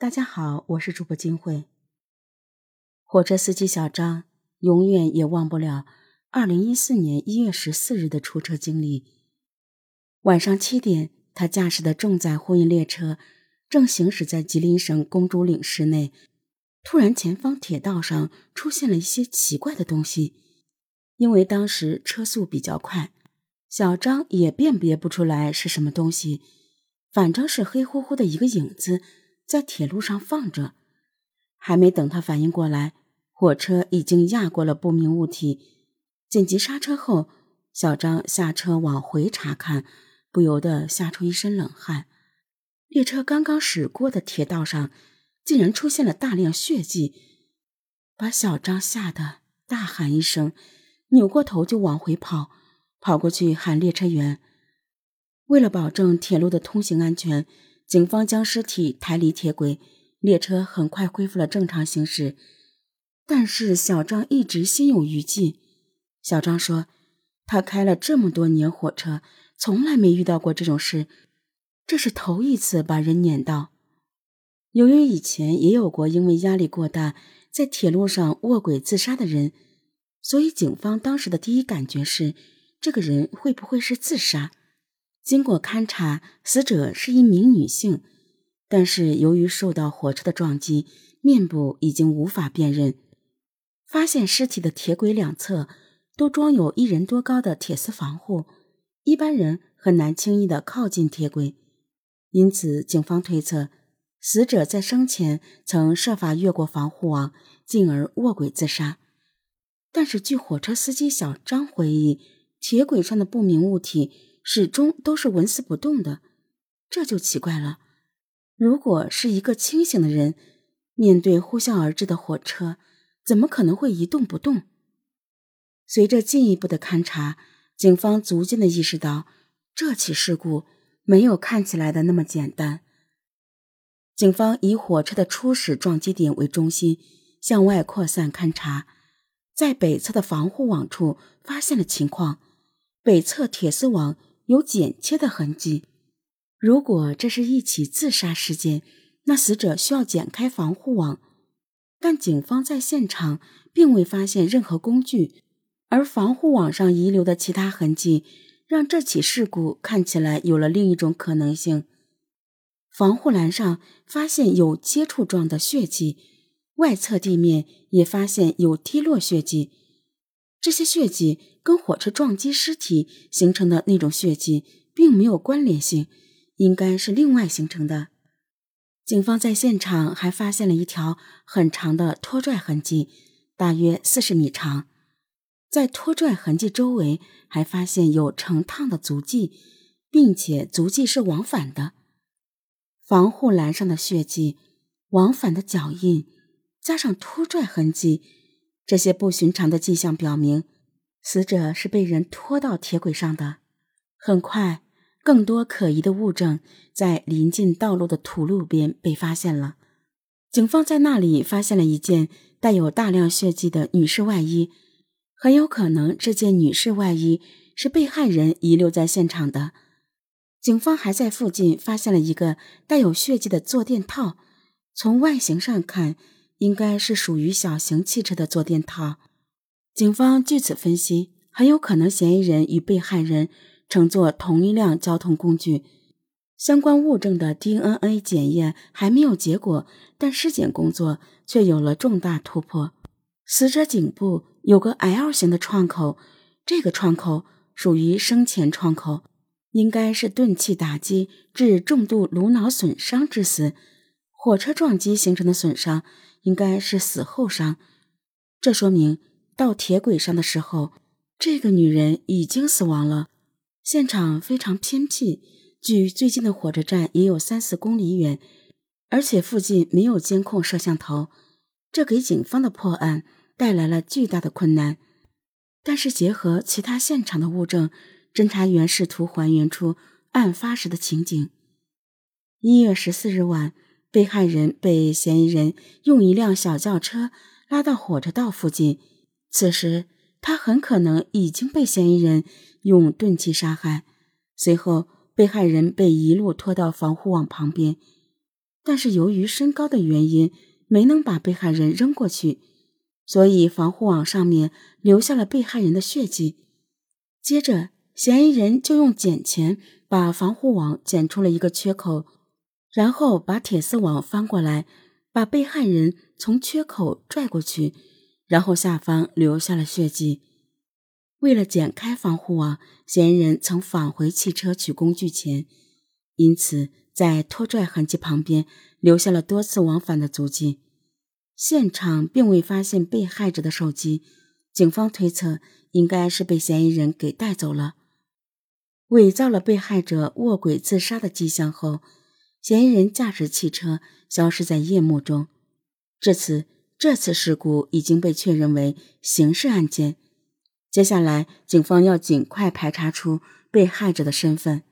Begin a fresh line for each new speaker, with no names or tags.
大家好，我是主播金慧。火车司机小张永远也忘不了二零一四年一月十四日的出车经历。晚上七点，他驾驶的重载货运列车正行驶在吉林省公主岭市内，突然前方铁道上出现了一些奇怪的东西。因为当时车速比较快，小张也辨别不出来是什么东西，反正是黑乎乎的一个影子。在铁路上放着，还没等他反应过来，火车已经压过了不明物体。紧急刹车后，小张下车往回查看，不由得吓出一身冷汗。列车刚刚驶过的铁道上，竟然出现了大量血迹，把小张吓得大喊一声，扭过头就往回跑，跑过去喊列车员。为了保证铁路的通行安全。警方将尸体抬离铁轨，列车很快恢复了正常行驶。但是小张一直心有余悸。小张说：“他开了这么多年火车，从来没遇到过这种事，这是头一次把人撵到。由于以前也有过因为压力过大在铁路上卧轨自杀的人，所以警方当时的第一感觉是，这个人会不会是自杀？”经过勘查，死者是一名女性，但是由于受到火车的撞击，面部已经无法辨认。发现尸体的铁轨两侧都装有一人多高的铁丝防护，一般人很难轻易的靠近铁轨，因此警方推测，死者在生前曾设法越过防护网，进而卧轨自杀。但是据火车司机小张回忆，铁轨上的不明物体。始终都是纹丝不动的，这就奇怪了。如果是一个清醒的人，面对呼啸而至的火车，怎么可能会一动不动？随着进一步的勘查，警方逐渐的意识到，这起事故没有看起来的那么简单。警方以火车的初始撞击点为中心，向外扩散勘查，在北侧的防护网处发现了情况，北侧铁丝网。有剪切的痕迹。如果这是一起自杀事件，那死者需要剪开防护网，但警方在现场并未发现任何工具，而防护网上遗留的其他痕迹，让这起事故看起来有了另一种可能性。防护栏上发现有接触状的血迹，外侧地面也发现有滴落血迹。这些血迹跟火车撞击尸体形成的那种血迹并没有关联性，应该是另外形成的。警方在现场还发现了一条很长的拖拽痕迹，大约四十米长。在拖拽痕迹周围还发现有成趟的足迹，并且足迹是往返的。防护栏上的血迹、往返的脚印，加上拖拽痕迹。这些不寻常的迹象表明，死者是被人拖到铁轨上的。很快，更多可疑的物证在临近道路的土路边被发现了。警方在那里发现了一件带有大量血迹的女士外衣，很有可能这件女士外衣是被害人遗留在现场的。警方还在附近发现了一个带有血迹的坐垫套，从外形上看。应该是属于小型汽车的坐垫套。警方据此分析，很有可能嫌疑人与被害人乘坐同一辆交通工具。相关物证的 DNA 检验还没有结果，但尸检工作却有了重大突破。死者颈部有个 L 型的创口，这个创口属于生前创口，应该是钝器打击致重度颅脑损伤致死。火车撞击形成的损伤。应该是死后伤，这说明到铁轨上的时候，这个女人已经死亡了。现场非常偏僻，距最近的火车站也有三四公里远，而且附近没有监控摄像头，这给警方的破案带来了巨大的困难。但是结合其他现场的物证，侦查员试图还原出案发时的情景。一月十四日晚。被害人被嫌疑人用一辆小轿车拉到火车道附近，此时他很可能已经被嫌疑人用钝器杀害。随后，被害人被一路拖到防护网旁边。但是由于身高的原因，没能把被害人扔过去，所以防护网上面留下了被害人的血迹。接着，嫌疑人就用剪钳把防护网剪出了一个缺口，然后把铁丝网翻过来，把被害人从缺口拽过去，然后下方留下了血迹。为了剪开防护网，嫌疑人曾返回汽车取工具前，因此在拖拽痕迹旁边留下了多次往返的足迹。现场并未发现被害者的手机，警方推测应该是被嫌疑人给带走了。伪造了被害者卧轨自杀的迹象后，嫌疑人驾驶汽车消失在夜幕中。至此，这次事故已经被确认为刑事案件。接下来，警方要尽快排查出被害者的身份。